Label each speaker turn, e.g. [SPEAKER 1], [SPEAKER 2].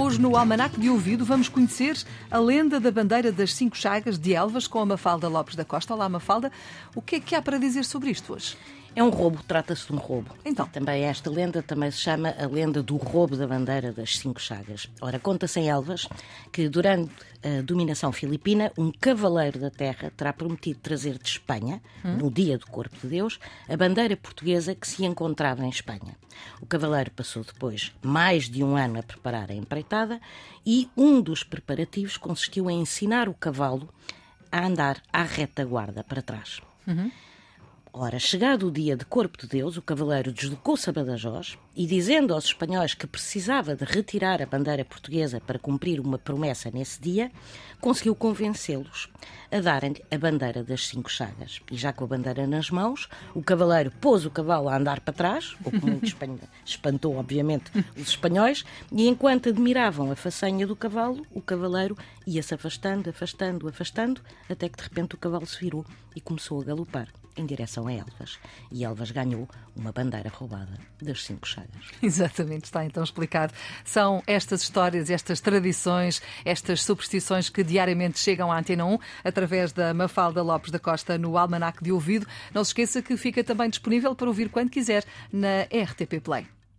[SPEAKER 1] Hoje, no Almanac de Ouvido, vamos conhecer a lenda da bandeira das Cinco Chagas de Elvas com a Mafalda Lopes da Costa. Olá, Mafalda. O que é que há para dizer sobre isto hoje?
[SPEAKER 2] É um roubo, trata-se de um roubo.
[SPEAKER 1] Então.
[SPEAKER 2] Também esta lenda também se chama a lenda do roubo da bandeira das cinco chagas. Ora, conta-se em Elvas que durante a dominação filipina, um cavaleiro da terra terá prometido trazer de Espanha, hum? no dia do Corpo de Deus, a bandeira portuguesa que se encontrava em Espanha. O cavaleiro passou depois mais de um ano a preparar a empreitada e um dos preparativos consistiu em ensinar o cavalo a andar à retaguarda para trás. Uhum. Ora, chegado o dia de Corpo de Deus, o cavaleiro deslocou-se a Badajoz e, dizendo aos espanhóis que precisava de retirar a bandeira portuguesa para cumprir uma promessa nesse dia, conseguiu convencê-los a darem-lhe a bandeira das cinco chagas. E já com a bandeira nas mãos, o cavaleiro pôs o cavalo a andar para trás, o que muito espantou, obviamente, os espanhóis, e enquanto admiravam a façanha do cavalo, o cavaleiro ia-se afastando, afastando, afastando, até que de repente o cavalo se virou e começou a galopar em direção a Elvas. E Elvas ganhou uma bandeira roubada das cinco chagas.
[SPEAKER 1] Exatamente, está então explicado. São estas histórias, estas tradições, estas superstições que diariamente chegam à Antena 1 através da Mafalda Lopes da Costa no Almanac de Ouvido. Não se esqueça que fica também disponível para ouvir quando quiser na RTP Play.